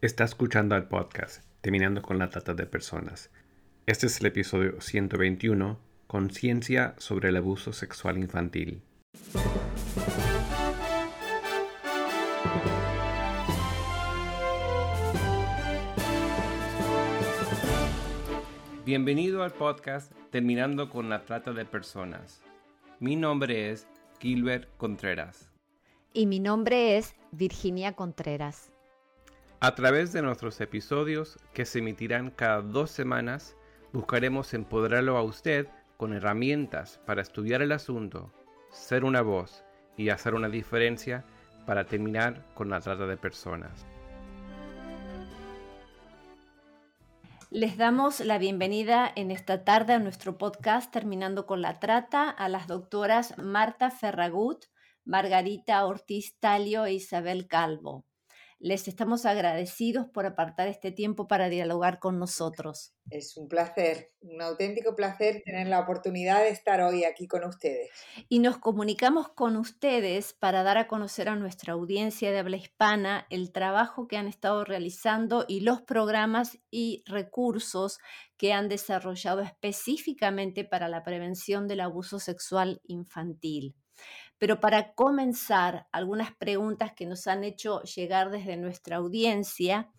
Está escuchando al podcast Terminando con la Trata de Personas. Este es el episodio 121, Conciencia sobre el abuso sexual infantil. Bienvenido al podcast Terminando con la Trata de Personas. Mi nombre es Gilbert Contreras. Y mi nombre es Virginia Contreras. A través de nuestros episodios, que se emitirán cada dos semanas, buscaremos empoderarlo a usted con herramientas para estudiar el asunto, ser una voz y hacer una diferencia para terminar con la trata de personas. Les damos la bienvenida en esta tarde a nuestro podcast Terminando con la Trata a las doctoras Marta Ferragut, Margarita Ortiz Talio e Isabel Calvo. Les estamos agradecidos por apartar este tiempo para dialogar con nosotros. Es un placer, un auténtico placer tener la oportunidad de estar hoy aquí con ustedes. Y nos comunicamos con ustedes para dar a conocer a nuestra audiencia de habla hispana el trabajo que han estado realizando y los programas y recursos que han desarrollado específicamente para la prevención del abuso sexual infantil. Pero para comenzar, algunas preguntas que nos han hecho llegar desde nuestra audiencia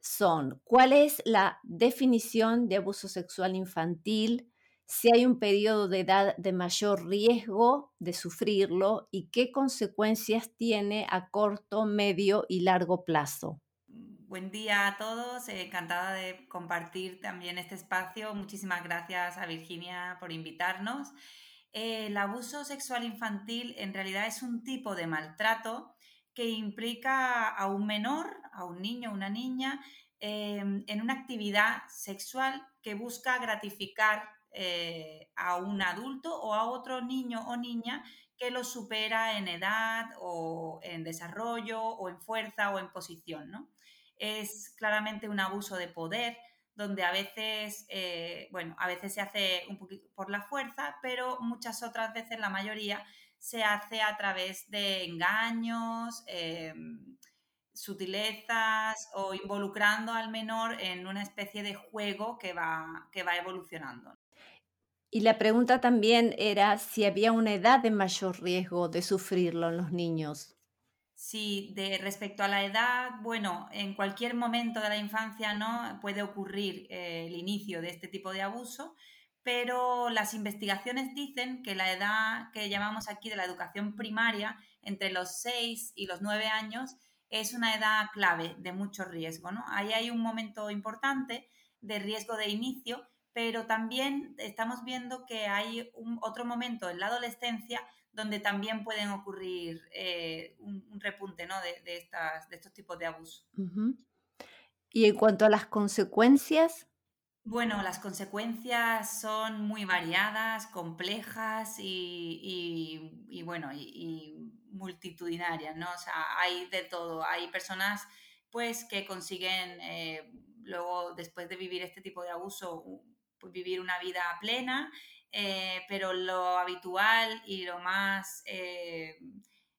son, ¿cuál es la definición de abuso sexual infantil? Si hay un periodo de edad de mayor riesgo de sufrirlo y qué consecuencias tiene a corto, medio y largo plazo. Buen día a todos, encantada de compartir también este espacio. Muchísimas gracias a Virginia por invitarnos el abuso sexual infantil en realidad es un tipo de maltrato que implica a un menor, a un niño una niña, em, en una actividad sexual que busca gratificar eh, a un adulto o a otro niño o niña que lo supera en edad o en desarrollo o en fuerza o en posición. ¿no? Es claramente un abuso de poder donde a veces, eh, bueno, a veces se hace un poquito por la fuerza, pero muchas otras veces, la mayoría, se hace a través de engaños, eh, sutilezas o involucrando al menor en una especie de juego que va, que va evolucionando. Y la pregunta también era si había una edad de mayor riesgo de sufrirlo en los niños. Sí, de respecto a la edad, bueno, en cualquier momento de la infancia no puede ocurrir eh, el inicio de este tipo de abuso, pero las investigaciones dicen que la edad que llamamos aquí de la educación primaria, entre los 6 y los 9 años, es una edad clave de mucho riesgo, ¿no? Ahí hay un momento importante de riesgo de inicio, pero también estamos viendo que hay un, otro momento en la adolescencia donde también pueden ocurrir eh, un, repunte de, estas, de estos tipos de abuso. Y en cuanto a las consecuencias. Bueno, las consecuencias son muy variadas, complejas y, bueno, y, multitudinarias, ¿no? O sea, hay de todo. Hay personas pues que consiguen eh, luego, después de vivir este tipo de abuso, pues, vivir una vida plena eh, pero lo habitual y lo más eh,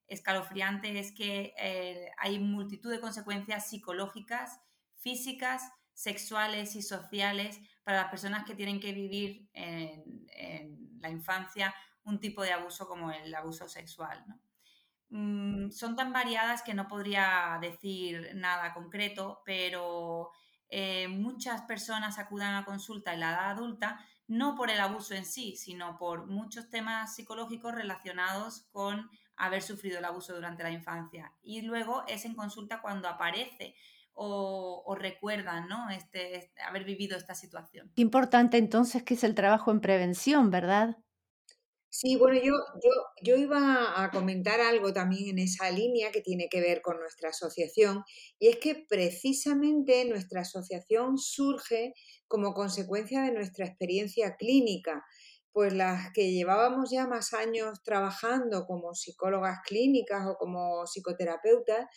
escalofriante es que eh, hay multitud de consecuencias psicológicas, físicas, sexuales y sociales para las personas que tienen que vivir en, la infancia un tipo de abuso como el abuso sexual. Mm, son tan variadas que no podría decir nada concreto, pero muchas personas acudan a consulta en la edad adulta no por el abuso en sí, sino por muchos temas psicológicos relacionados con haber sufrido el abuso durante la infancia. Y luego es en consulta cuando aparece o, recuerdan ¿no? este, este, haber vivido esta situación. Qué importante entonces que es el trabajo en prevención, ¿verdad? Sí, bueno, yo, yo, yo iba a comentar algo también en esa línea que tiene que ver con nuestra asociación, y es que precisamente nuestra asociación surge como consecuencia de nuestra experiencia clínica, pues las que llevábamos ya más años trabajando como psicólogas clínicas o como psicoterapeutas,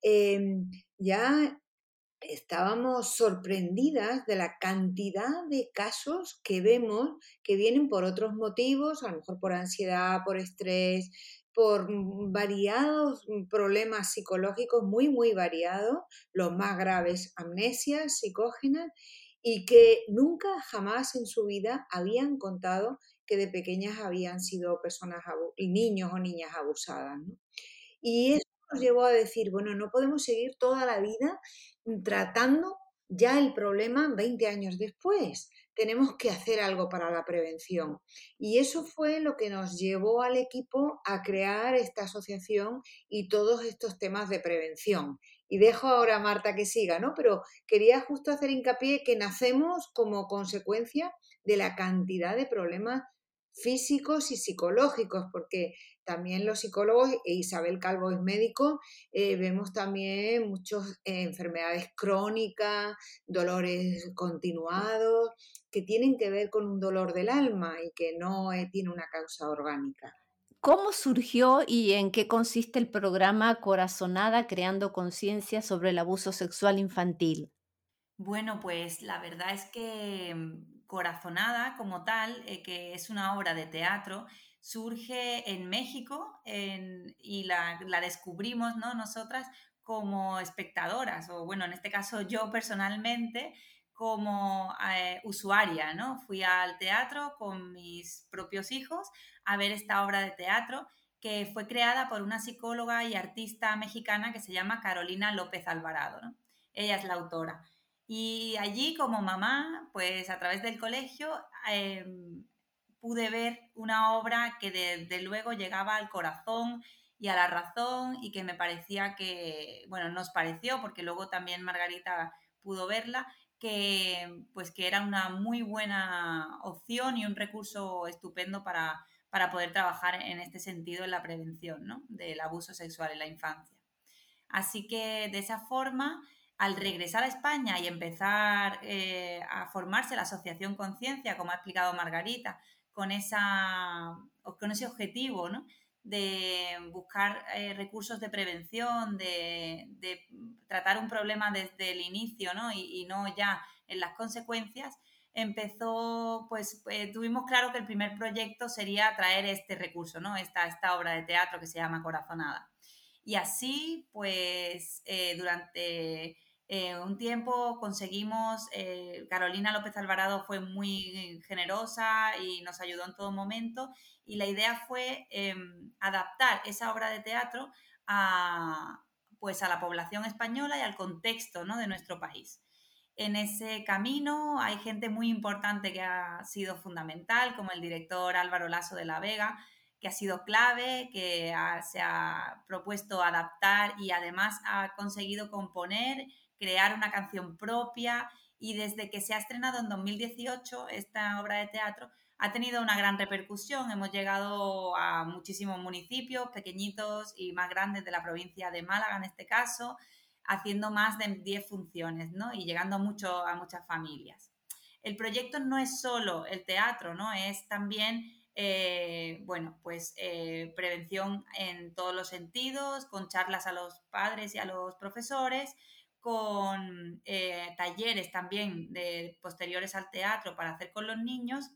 em, ya estábamos sorprendidas de la cantidad de casos que vemos que vienen por otros motivos, a lo mejor por ansiedad, por estrés, por variados problemas psicológicos muy, muy variados, los más graves, amnesias psicógenas, y que nunca jamás en su vida habían contado que de pequeñas habían sido personas, niños o niñas abusadas. Y nos llevó a decir, bueno, no podemos seguir toda la vida tratando ya el problema 20 años después. Tenemos que hacer algo para la prevención. Y eso fue lo que nos llevó al equipo a crear esta asociación y todos estos temas de prevención. Y dejo ahora a Marta que siga, ¿no? Pero quería justo hacer hincapié que nacemos como consecuencia de la cantidad de problemas físicos y psicológicos, porque también los psicólogos, e Isabel Calvo es médico, eh, vemos también muchas eh, enfermedades crónicas, dolores continuados, que tienen que ver con un dolor del alma y que no eh, tiene una causa orgánica. ¿Cómo surgió y en qué consiste el programa Corazonada Creando Conciencia sobre el Abuso Sexual Infantil? Bueno, pues la verdad es que mm, Corazonada como tal, eh, que es una obra de teatro, surge en México y la, descubrimos ¿no? nosotras como espectadoras, o bueno, en este caso yo personalmente como eh, usuaria, ¿no? Fui al teatro con mis propios hijos a ver esta obra de teatro que fue creada por una psicóloga y artista mexicana que se llama Carolina López Alvarado, Ella es la autora. Y allí como mamá, pues a través del colegio, em, pude ver una obra que desde luego llegaba al corazón y a la razón y que me parecía que, bueno, nos pareció, porque luego también Margarita pudo verla, que pues que era una muy buena opción y un recurso estupendo para, para poder trabajar en este sentido en la prevención ¿no? del abuso sexual en la infancia. Así que de esa forma al regresar a España y empezar eh, a formarse la Asociación Conciencia, como ha explicado Margarita, con, esa, con ese objetivo de buscar eh, recursos de prevención, de, tratar un problema desde el inicio Y, no ya en las consecuencias, empezó, pues eh, tuvimos claro que el primer proyecto sería traer este recurso, ¿no? esta, esta obra de teatro que se llama Corazonada. Y así, pues durante eh, un tiempo conseguimos, eh, Carolina López Alvarado fue muy generosa y nos ayudó en todo momento y la idea fue em, adaptar esa obra de teatro a, pues a la población española y al contexto de nuestro país. En ese camino hay gente muy importante que ha sido fundamental, como el director Álvaro Lasso de la Vega, que ha sido clave, que se ha propuesto adaptar y además ha conseguido componer crear una canción propia y desde que se ha estrenado en 2018 esta obra de teatro ha tenido una gran repercusión. Hemos llegado a muchísimos municipios, pequeñitos y más grandes de la provincia de Málaga en este caso, haciendo más de 10 funciones ¿no? y llegando mucho, a muchas familias. El proyecto no es solo el teatro, ¿no? es también eh, bueno, pues eh, prevención en todos los sentidos, con charlas a los padres y a los profesores, con eh, talleres también de, posteriores al teatro para hacer con los niños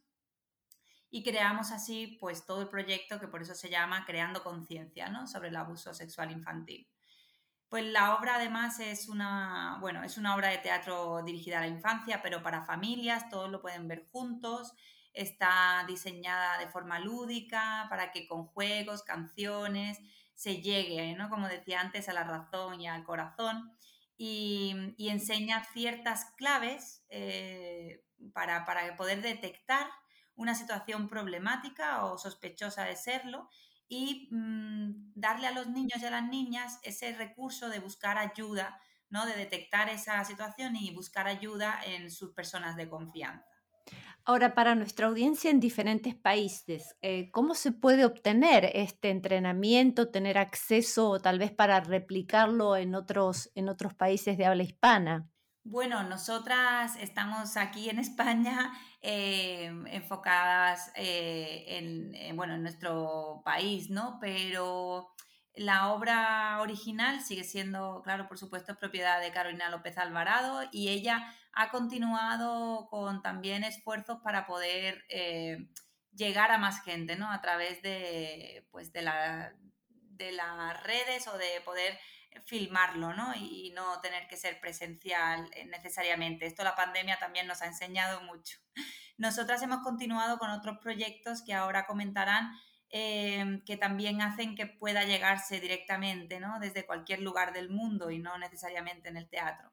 y creamos así pues todo el proyecto que por eso se llama Creando Conciencia ¿no? sobre el abuso sexual infantil. Pues la obra además es una, bueno, es una obra de teatro dirigida a la infancia, pero para familias, todos lo pueden ver juntos. Está diseñada de forma lúdica para que con juegos, canciones, se llegue, ¿no? como decía antes, a la razón y al corazón y, enseña ciertas claves eh, para, poder detectar una situación problemática o sospechosa de serlo y mm, darle a los niños y a las niñas ese recurso de buscar ayuda, ¿no? de detectar esa situación y buscar ayuda en sus personas de confianza. Ahora, para nuestra audiencia en diferentes países, eh, ¿cómo se puede obtener este entrenamiento, tener acceso o tal vez para replicarlo en otros, en otros países de habla hispana? Bueno, nosotras estamos aquí en España eh, enfocadas eh, en, bueno, en nuestro país, ¿no? Pero la obra original sigue siendo, claro, por supuesto, propiedad de Carolina López Alvarado y ella ha continuado con también esfuerzos para poder eh, llegar a más gente, ¿no? A través de, pues, de, la, de las redes o de poder filmarlo, ¿no? Y, no tener que ser presencial eh, necesariamente. Esto la pandemia también nos ha enseñado mucho. Nosotras hemos continuado con otros proyectos que ahora comentarán, eh, que también hacen que pueda llegarse directamente, ¿no? Desde cualquier lugar del mundo y no necesariamente en el teatro.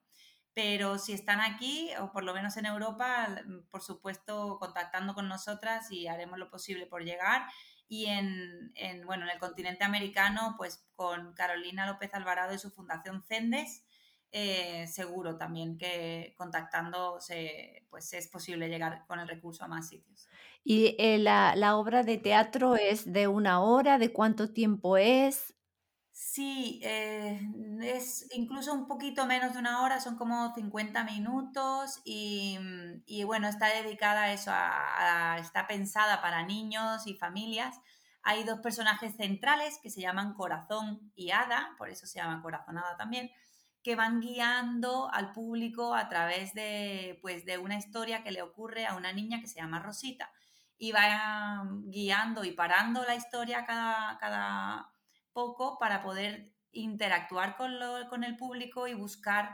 Pero si están aquí, o por lo menos en Europa, por supuesto, contactando con nosotras y haremos lo posible por llegar y en, bueno, en el continente americano, pues con Carolina López Alvarado y su fundación Cendes, eh, seguro también que contactando pues es posible llegar con el recurso a más sitios. ¿Y eh, la, la, obra de teatro es de una hora? ¿De cuánto tiempo es? Sí, eh, es incluso un poquito menos de una hora, son como 50 minutos y, mm, y bueno, está dedicada a eso, está pensada para niños y familias. Hay dos personajes centrales que se llaman Corazón y Hada, por eso se llama Corazonada también, que van guiando al público a través de, pues, de una historia que le ocurre a una niña que se llama Rosita y va guiando y parando la historia cada, cada poco para poder interactuar con, con el público y buscar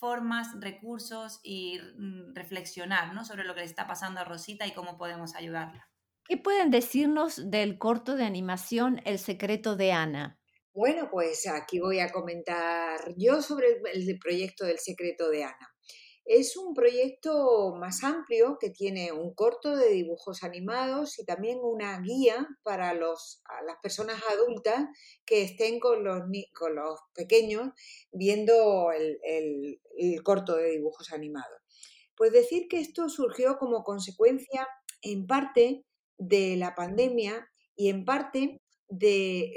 formas, recursos y mm, reflexionar ¿no? sobre lo que le está pasando a Rosita y cómo podemos ayudarla. ¿Qué pueden decirnos del corto de animación El secreto de Ana? Bueno, pues aquí voy a comentar yo sobre el proyecto del secreto de Ana. Es un proyecto más amplio que tiene un corto de dibujos animados y también una guía para los, las personas adultas que estén con los, con los pequeños viendo el, el corto de dibujos animados. Pues decir que esto surgió como consecuencia en parte de la pandemia y en parte de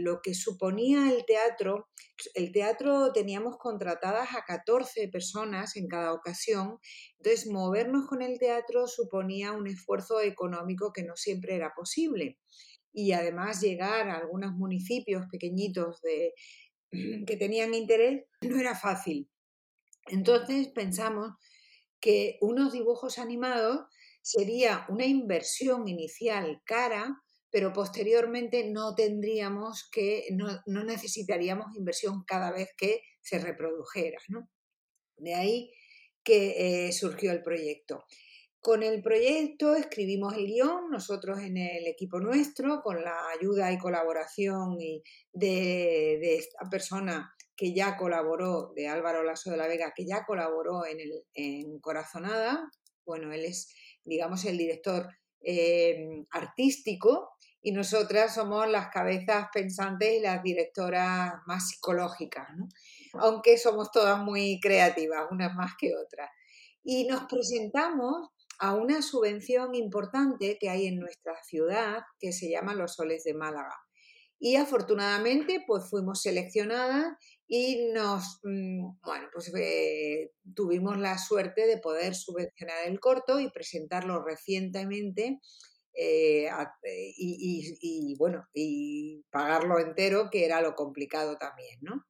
lo que suponía el teatro. El teatro teníamos contratadas a 14 personas en cada ocasión, entonces movernos con el teatro suponía un esfuerzo económico que no siempre era posible. Y además llegar a algunos municipios pequeñitos de, que tenían interés no era fácil. Entonces pensamos que unos dibujos animados sería una inversión inicial cara, pero posteriormente no tendríamos que, no, necesitaríamos inversión cada vez que se reprodujera. De ahí que eh, surgió el proyecto. Con el proyecto escribimos el guion, nosotros en el equipo nuestro, con la ayuda y colaboración de, esta persona que ya colaboró, de Álvaro Lasso de la Vega, que ya colaboró en, el, en Corazonada. Bueno, él es, digamos, el director eh, artístico y nosotras somos las cabezas pensantes y las directoras más psicológicas, aunque somos todas muy creativas, unas más que otras. Y nos presentamos a una subvención importante que hay en nuestra ciudad que se llama Los Soles de Málaga. Y afortunadamente pues fuimos seleccionadas y nos, mm, bueno, pues eh, tuvimos la suerte de poder subvencionar el corto y presentarlo recientemente eh, eh, y, bueno, y pagarlo entero, que era lo complicado también, ¿no?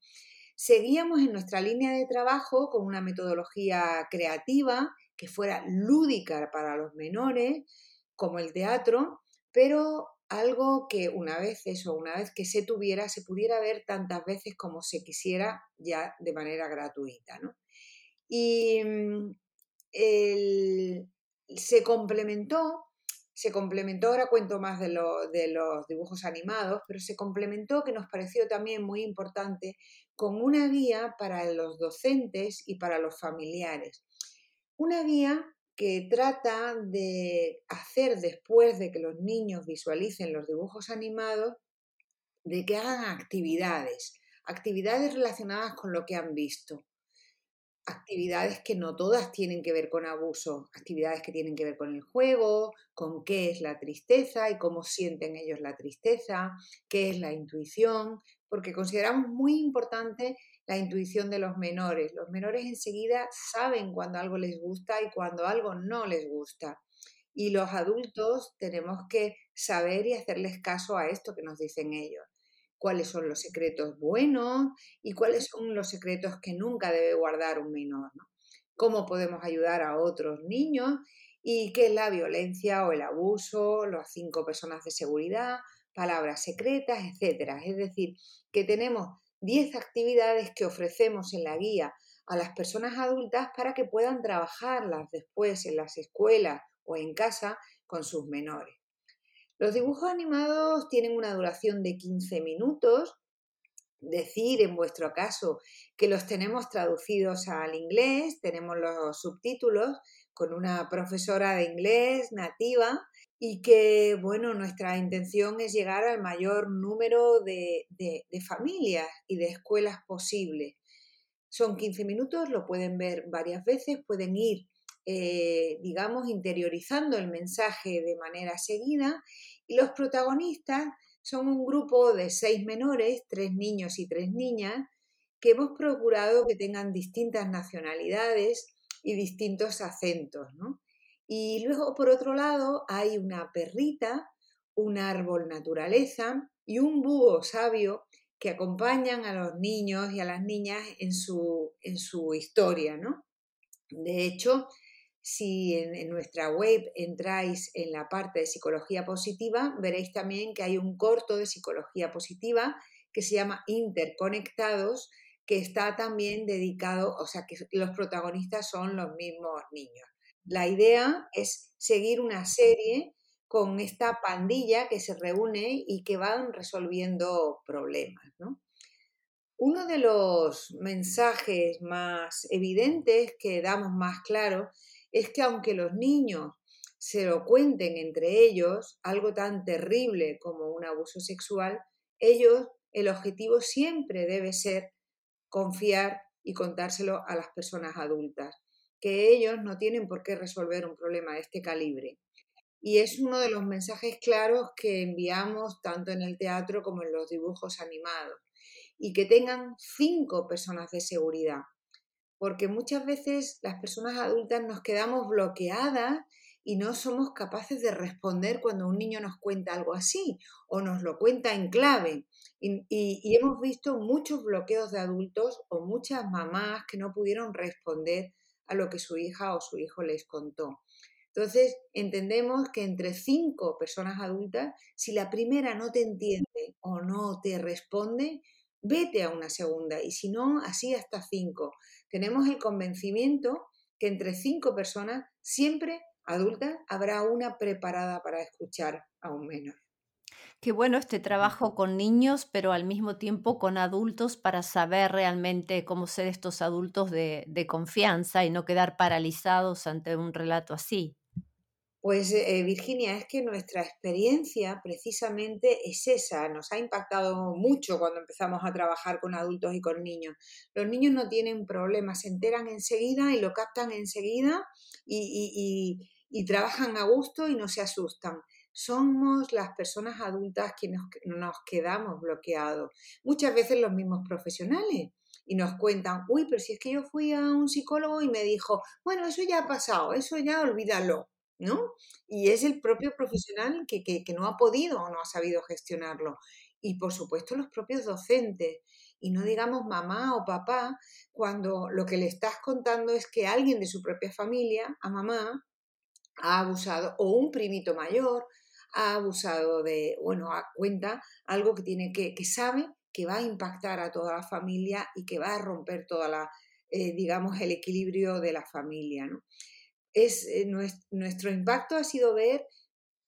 Seguíamos en nuestra línea de trabajo con una metodología creativa que fuera lúdica para los menores, como el teatro, pero algo que una vez eso, una vez que se tuviera, se pudiera ver tantas veces como se quisiera ya de manera gratuita, ¿no? Y mm, se complementó se complementó, ahora cuento más de, los dibujos animados, pero se complementó, que nos pareció también muy importante, con una guía para los docentes y para los familiares. Una guía que trata de hacer después de que los niños visualicen los dibujos animados, de que hagan actividades, actividades relacionadas con lo que han visto actividades que no todas tienen que ver con abuso, actividades que tienen que ver con el juego, con qué es la tristeza y cómo sienten ellos la tristeza, qué es la intuición, porque consideramos muy importante la intuición de los menores. Los menores enseguida saben cuando algo les gusta y cuando algo no les gusta. Y los adultos tenemos que saber y hacerles caso a esto que nos dicen ellos cuáles son los secretos buenos y cuáles son los secretos que nunca debe guardar un menor, Cómo podemos ayudar a otros niños y qué es la violencia o el abuso, las cinco personas de seguridad, palabras secretas, etc. Es decir, que tenemos 10 actividades que ofrecemos en la guía a las personas adultas para que puedan trabajarlas después en las escuelas o en casa con sus menores. Los dibujos animados tienen una duración de 15 minutos. Decir en vuestro caso que los tenemos traducidos al inglés, tenemos los subtítulos con una profesora de inglés nativa y que, bueno, nuestra intención es llegar al mayor número de, familias y de escuelas posibles. Son 15 minutos, lo pueden ver varias veces, pueden ir, eh, digamos, interiorizando el mensaje de manera seguida y los protagonistas son un grupo de seis menores, tres niños y tres niñas, que hemos procurado que tengan distintas nacionalidades y distintos acentos, ¿no? Y luego, por otro lado, hay una perrita, un árbol naturaleza y un búho sabio que acompañan a los niños y a las niñas en su, en su historia, ¿no? De hecho, si en, nuestra web entráis en la parte de psicología positiva, veréis también que hay un corto de psicología positiva que se llama Interconectados, que está también dedicado, o sea, que los protagonistas son los mismos niños. La idea es seguir una serie con esta pandilla que se reúne y que van resolviendo problemas. Uno de los mensajes más evidentes que damos más claro es que aunque los niños se lo cuenten entre ellos, algo tan terrible como un abuso sexual, ellos, el objetivo siempre debe ser confiar y contárselo a las personas adultas que ellos no tienen por qué resolver un problema de este calibre. Y es uno de los mensajes claros que enviamos tanto en el teatro como en los dibujos animados. Y que tengan cinco personas de seguridad. Porque muchas veces las personas adultas nos quedamos bloqueadas y no somos capaces de responder cuando un niño nos cuenta algo así o nos lo cuenta en clave. Y, hemos visto muchos bloqueos de adultos o muchas mamás que no pudieron responder a lo que su hija o su hijo les contó. Entonces, entendemos que entre cinco personas adultas, si la primera no te entiende o no te responde, vete a una segunda y si no, así hasta cinco. Tenemos el convencimiento que entre cinco personas, siempre adultas, habrá una preparada para escuchar a un menor. Qué bueno este trabajo con niños, pero al mismo tiempo con adultos para saber realmente cómo ser estos adultos de, confianza y no quedar paralizados ante un relato así. Pues eh, Virginia, es que nuestra experiencia precisamente es esa, nos ha impactado mucho cuando empezamos a trabajar con adultos y con niños. Los niños no tienen problemas, se enteran enseguida y lo captan enseguida y, y trabajan a gusto y no se asustan somos las personas adultas quienes nos quedamos bloqueados. Muchas veces los mismos profesionales y nos cuentan, uy, pero si es que yo fui a un psicólogo y me dijo, bueno, eso ya ha pasado, eso ya olvídalo, ¿no? Y es el propio profesional que, que, no ha podido o no ha sabido gestionarlo. Y por supuesto los propios docentes. Y no digamos mamá o papá cuando lo que le estás contando es que alguien de su propia familia, a mamá, ha abusado, o un primito mayor, ha abusado de, bueno, cuenta algo que tiene que, que sabe que va a impactar a toda la familia y que va a romper toda la, eh, digamos, el equilibrio de la familia. ¿no? Es, eh, nuestro, impacto ha sido ver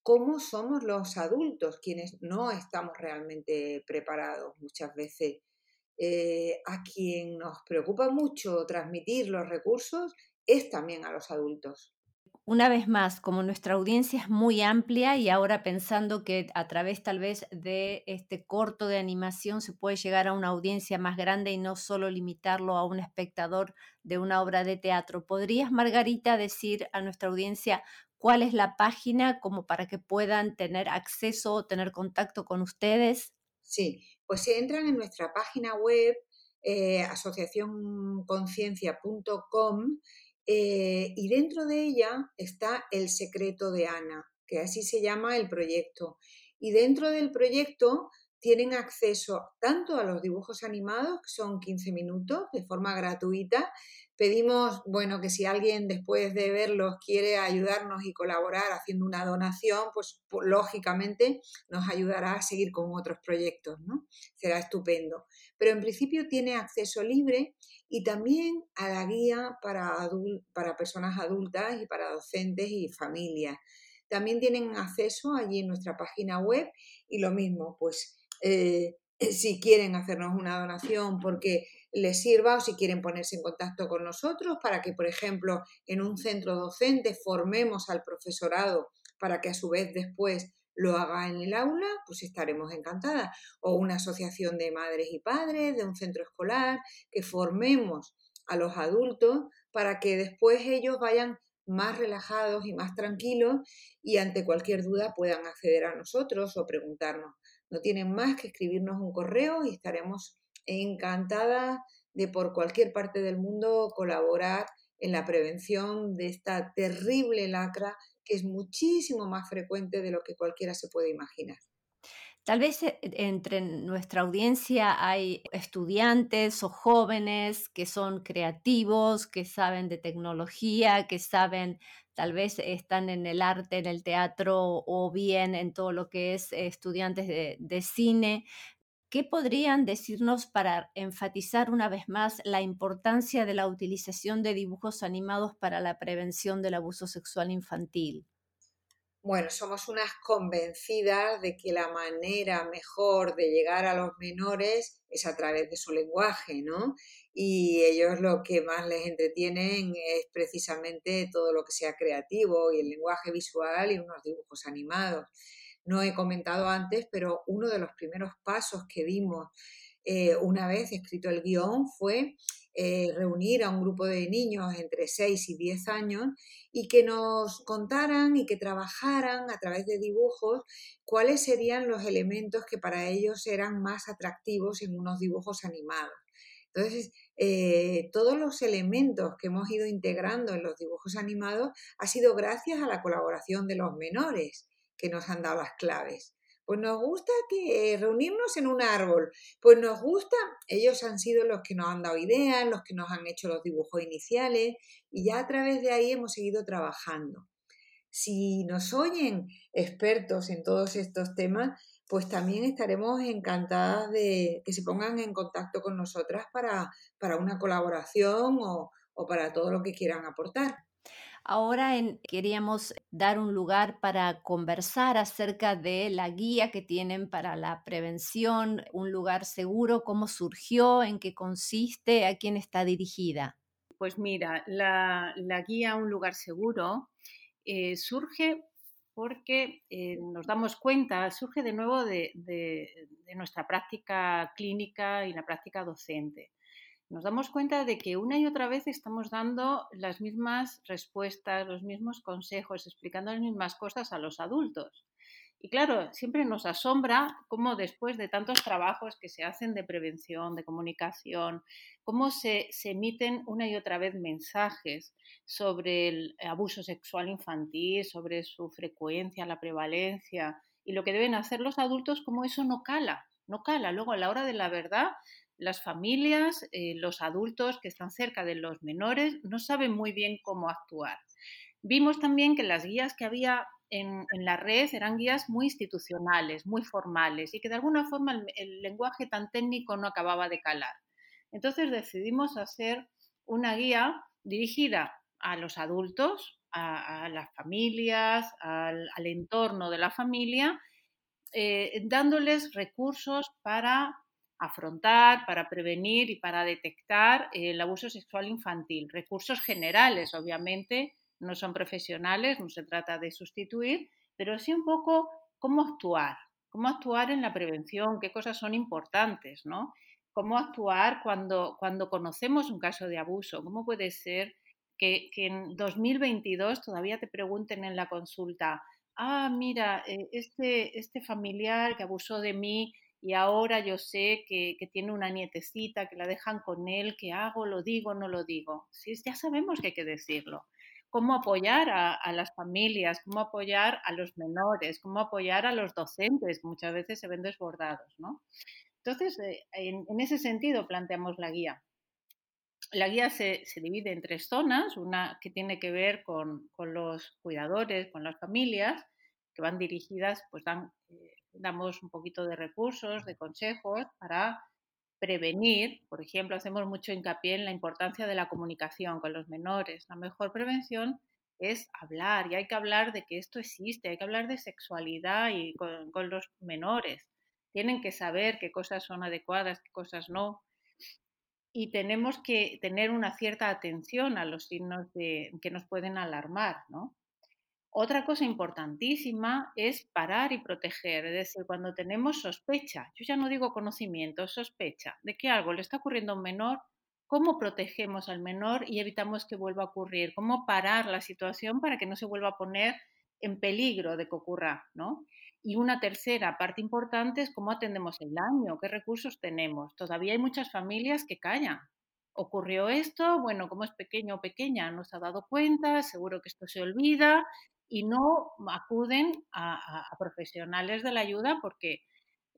cómo somos los adultos quienes no estamos realmente preparados muchas veces. Eh, a quien nos preocupa mucho transmitir los recursos es también a los adultos. Una vez más, como nuestra audiencia es muy amplia y ahora pensando que a través tal vez de este corto de animación se puede llegar a una audiencia más grande y no solo limitarlo a un espectador de una obra de teatro, ¿podrías, Margarita, decir a nuestra audiencia cuál es la página como para que puedan tener acceso o tener contacto con ustedes? Sí, pues si entran en nuestra página web eh, asociacionconciencia.com eh, y dentro de ella está El secreto de Ana, que así se llama el proyecto. Y dentro del proyecto tienen acceso tanto a los dibujos animados, que son 15 minutos de forma gratuita, Pedimos, bueno, que si alguien después de verlos quiere ayudarnos y colaborar haciendo una donación, pues, pues lógicamente nos ayudará a seguir con otros proyectos, ¿no? Será estupendo. Pero en principio tiene acceso libre y también a la guía para, personas adultas y para docentes y familias. También tienen acceso allí en nuestra página web y lo mismo, pues eh, si quieren hacernos una donación porque les sirva o si quieren ponerse en contacto con nosotros para que, por ejemplo, en un centro docente formemos al profesorado para que a su vez después lo haga en el aula, pues estaremos encantadas. O una asociación de madres y padres, de un centro escolar, que formemos a los adultos para que después ellos vayan más relajados y más tranquilos y ante cualquier duda puedan acceder a nosotros o preguntarnos. No tienen más que escribirnos un correo y estaremos encantada de por cualquier parte del mundo colaborar en la prevención de esta terrible lacra que es muchísimo más frecuente de lo que cualquiera se puede imaginar. Tal vez eh, entre nuestra audiencia hay estudiantes o jóvenes que son creativos, que saben de tecnología, que saben, tal vez están en el arte, en el teatro o bien en todo lo que es estudiantes de, cine. ¿Qué podrían decirnos para enfatizar una vez más la importancia de la utilización de dibujos animados para la prevención del abuso sexual infantil? Bueno, somos unas convencidas de que la manera mejor de llegar a los menores es a través de su lenguaje, ¿no? Y ellos lo que más les entretienen es precisamente todo lo que sea creativo y el lenguaje visual y unos dibujos animados no he comentado antes, pero uno de los primeros pasos que dimos eh, una vez escrito el guion fue eh, reunir a un grupo de niños entre 6 y 10 años y que nos contaran y que trabajaran a través de dibujos cuáles serían los elementos que para ellos eran más atractivos en unos dibujos animados. Entonces, eh, todos los elementos que hemos ido integrando en los dibujos animados ha sido gracias a la colaboración de los menores que nos han dado las claves. Pues nos gusta que reunirnos en un árbol. Pues nos gusta, ellos han sido los que nos han dado ideas, los que nos han hecho los dibujos iniciales y ya a través de ahí hemos seguido trabajando. Si nos oyen expertos en todos estos temas, pues también estaremos encantadas de que se pongan en contacto con nosotras para, para una colaboración o, o para todo lo que quieran aportar. Ahora queríamos dar un lugar para conversar acerca de la guía que tienen para la prevención, un lugar seguro, cómo surgió, en qué consiste, a quién está dirigida. Pues mira, la, guía Un lugar seguro eh, surge porque eh, nos damos cuenta, surge de nuevo de nuestra práctica clínica y la práctica docente nos damos cuenta de que una y otra vez estamos dando las mismas respuestas, los mismos consejos, explicando las mismas cosas a los adultos. Y claro, siempre nos asombra cómo después de tantos trabajos que se hacen de prevención, de comunicación, cómo se, emiten una y otra vez mensajes sobre el abuso sexual infantil, sobre su frecuencia, la prevalencia y lo que deben hacer los adultos, cómo eso no cala, no cala. Luego a la hora de la verdad las familias, eh, los adultos que están cerca de los menores no saben muy bien cómo actuar. Vimos también que las guías que había en, la red eran guías muy institucionales, muy formales y que de alguna forma el, lenguaje tan técnico no acababa de calar. Entonces decidimos hacer una guía dirigida a los adultos, a, las familias, al, entorno de la familia, eh, dándoles recursos para afrontar, para prevenir y para detectar el abuso sexual infantil. Recursos generales, obviamente, no son profesionales, no se trata de sustituir, pero sí un poco cómo actuar, cómo actuar en la prevención, qué cosas son importantes, ¿no? Cómo actuar cuando, cuando conocemos un caso de abuso, cómo puede ser que, en 2022 todavía te pregunten en la consulta, ah, mira, eh, este, este familiar que abusó de mí y ahora yo sé que, tiene una nietecita, que la dejan con él, ¿qué hago? ¿Lo digo? ¿No lo digo? Sí, ya sabemos que hay que decirlo. Cómo apoyar a, las familias, cómo apoyar a los menores, cómo apoyar a los docentes, que muchas veces se ven desbordados, ¿no? Entonces, eh, en, ese sentido planteamos la guía. la guía se, divide en tres zonas, una que tiene que ver con, los cuidadores, con las familias, que van dirigidas, pues eh, damos un poquito de recursos, de consejos para prevenir, por ejemplo, hacemos mucho hincapié en la importancia de la comunicación con los menores. La mejor prevención es hablar y hay que hablar de que esto existe, hay que hablar de sexualidad y con, los menores. Tienen que saber qué cosas son adecuadas, qué cosas no. Y tenemos que tener una cierta atención a los signos de, que nos pueden alarmar, ¿no? Otra cosa importantísima es parar y proteger, es decir, cuando tenemos sospecha, yo ya no digo conocimiento, sospecha de que algo le está ocurriendo a un menor, ¿cómo protegemos al menor y evitamos que vuelva a ocurrir? ¿Cómo parar la situación para que no se vuelva a poner en peligro de que ocurra? ¿no? Y una tercera parte importante es cómo atendemos el daño, qué recursos tenemos. Todavía hay muchas familias que callan, ocurrió esto, bueno, como es pequeño o pequeña, no se ha dado cuenta, seguro que esto se olvida y no acuden a, profesionales de la ayuda porque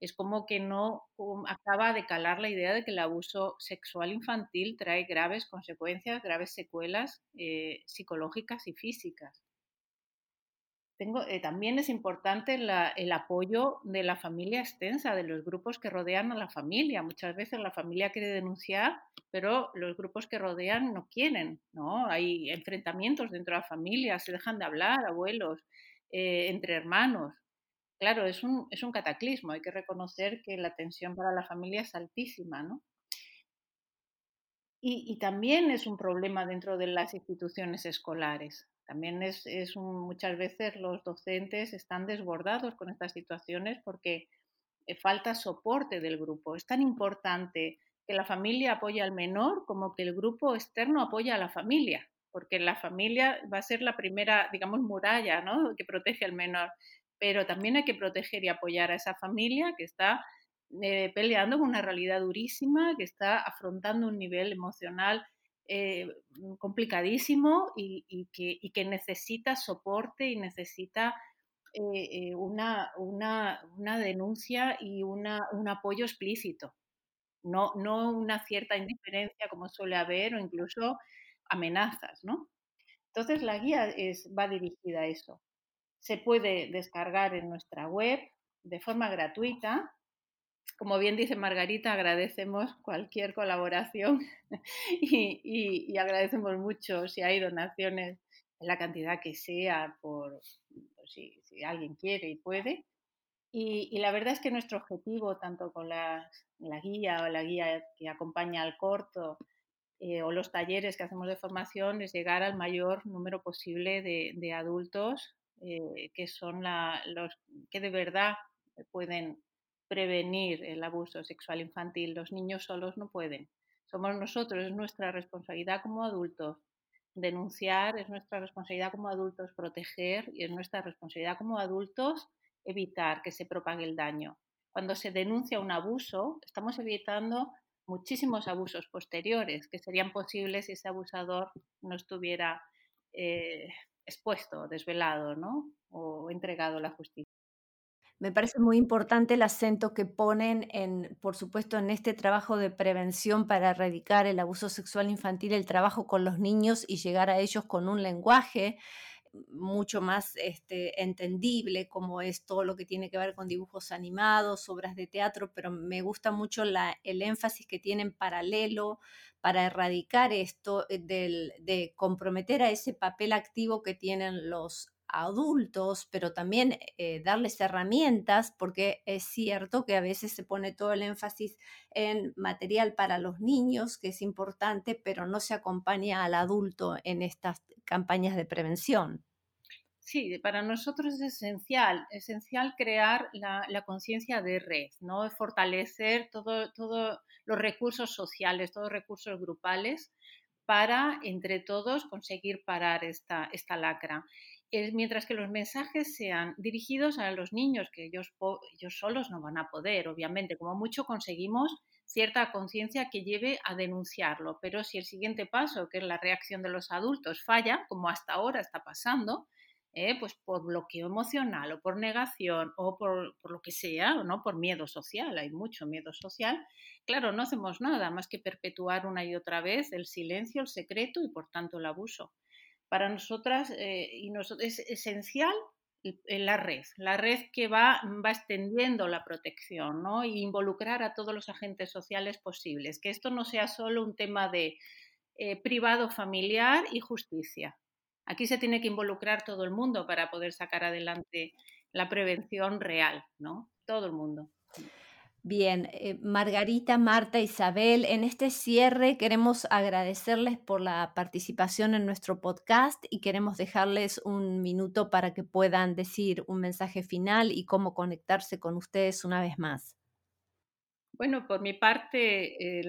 es como que no acaba de calar la idea de que el abuso sexual infantil trae graves consecuencias, graves secuelas eh, psicológicas y físicas. Eh, también es importante el apoyo de la familia extensa, de los grupos que rodean a la familia. Muchas veces la familia quiere denunciar, pero los grupos que rodean no quieren, ¿no? Hay enfrentamientos dentro de la familia, se dejan de hablar, abuelos, eh, entre hermanos. Claro, es un, es un cataclismo, hay que reconocer que la tensión para la familia es altísima, ¿no? y, también es un problema dentro de las instituciones escolares. También es, muchas veces los docentes están desbordados con estas situaciones porque eh, falta soporte del grupo. Es tan importante que la familia apoye al menor como que el grupo externo apoya a la familia, porque la familia va a ser la primera, digamos, muralla ¿no? que protege al menor. Pero también hay que proteger y apoyar a esa familia que está eh, peleando con una realidad durísima, que está afrontando un nivel emocional eh, complicadísimo y, que, necesita soporte y necesita eh, eh, una, denuncia y un apoyo explícito, no, no una cierta indiferencia como suele haber o incluso amenazas, ¿no? Entonces la guía va dirigida a eso. Se puede descargar en nuestra web de forma gratuita como bien dice Margarita, agradecemos cualquier colaboración y, agradecemos mucho si hay donaciones en la cantidad que sea, por, si, alguien quiere y puede. Y, la verdad es que nuestro objetivo, tanto con la, guía o la guía que acompaña al corto eh, o los talleres que hacemos de formación, es llegar al mayor número posible de, adultos eh, que son los que de verdad pueden prevenir el abuso sexual infantil. Los niños solos no pueden. Somos nosotros, es nuestra responsabilidad como adultos denunciar, es nuestra responsabilidad como adultos proteger y es nuestra responsabilidad como adultos evitar que se propague el daño. Cuando se denuncia un abuso, estamos evitando muchísimos abusos posteriores que serían posibles si ese abusador no estuviera eh, expuesto, desvelado ¿no? o entregado a la justicia. Me parece muy importante el acento que ponen en, por supuesto, en este trabajo de prevención para erradicar el abuso sexual infantil, el trabajo con los niños y llegar a ellos con un lenguaje mucho más este, entendible, como es todo lo que tiene que ver con dibujos animados, obras de teatro, pero me gusta mucho la, el énfasis que tienen paralelo para erradicar esto, eh, del, de comprometer a ese papel activo que tienen los adultos, pero también eh, darles herramientas, porque es cierto que a veces se pone todo el énfasis en material para los niños, que es importante, pero no se acompaña al adulto en estas campañas de prevención. Sí, para nosotros es esencial, esencial crear la, conciencia de red, ¿no? Fortalecer todos todo los recursos sociales, todos los recursos grupales para, entre todos, conseguir parar esta, esta lacra mientras que los mensajes sean dirigidos a los niños, que ellos, ellos solos no van a poder, obviamente, como mucho conseguimos cierta conciencia que lleve a denunciarlo, pero si el siguiente paso, que es la reacción de los adultos, falla, como hasta ahora está pasando, ¿eh? pues por bloqueo emocional o por negación o por, lo que sea, o no por miedo social, hay mucho miedo social, claro, no hacemos nada más que perpetuar una y otra vez el silencio, el secreto y por tanto el abuso. Para nosotras eh, y es esencial la red, la red que va, va extendiendo la protección ¿no? e involucrar a todos los agentes sociales posibles, que esto no sea solo un tema de eh, privado familiar y justicia, Aquí se tiene que involucrar todo el mundo para poder sacar adelante la prevención real, ¿no? Todo el mundo. Bien, eh, Margarita, Marta, Isabel, en este cierre queremos agradecerles por la participación en nuestro podcast y queremos dejarles un minuto para que puedan decir un mensaje final y cómo conectarse con ustedes una vez más. Bueno, por mi parte,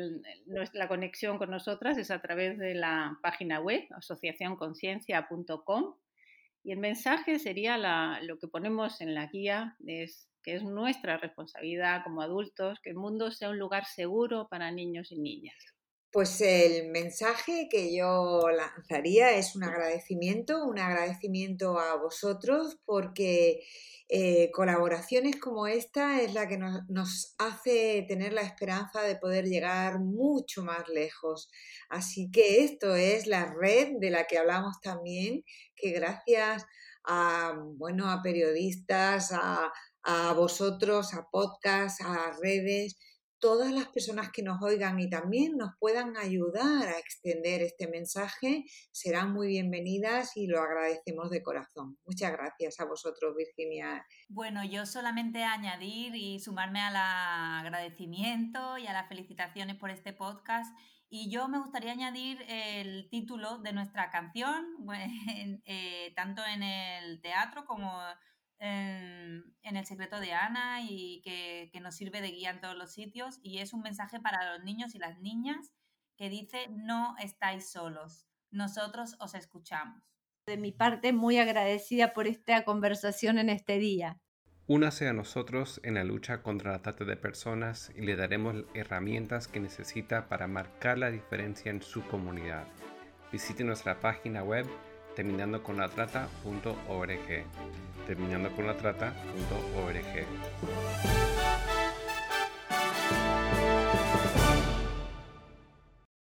la conexión con nosotras es a través de la página web asociacionconciencia.com y el mensaje sería lo que ponemos en la guía, es que es nuestra responsabilidad como adultos que el mundo sea un lugar seguro para niños y niñas. Pues el mensaje que yo lanzaría es un agradecimiento, un agradecimiento a vosotros porque eh, colaboraciones como esta es la que nos, hace tener la esperanza de poder llegar mucho más lejos. Así que esto es la red de la que hablamos también, que gracias a, bueno, a periodistas, a, a vosotros, a podcasts, a redes, todas las personas que nos oigan y también nos puedan ayudar a extender este mensaje serán muy bienvenidas y lo agradecemos de corazón. Muchas gracias a vosotros, Virginia. Bueno, yo solamente añadir y sumarme al agradecimiento y a las felicitaciones por este podcast. Y yo me gustaría añadir el título de nuestra canción, eh, tanto en el teatro como en, El secreto de Ana y que, nos sirve de guía en todos los sitios y es un mensaje para los niños y las niñas que dice no estáis solos, nosotros os escuchamos. De mi parte, muy agradecida por esta conversación en este día. Únase a nosotros en la lucha contra la trata de personas y le daremos herramientas que necesita para marcar la diferencia en su comunidad. Visite nuestra página web terminando con la trata.org terminando con la trata.org.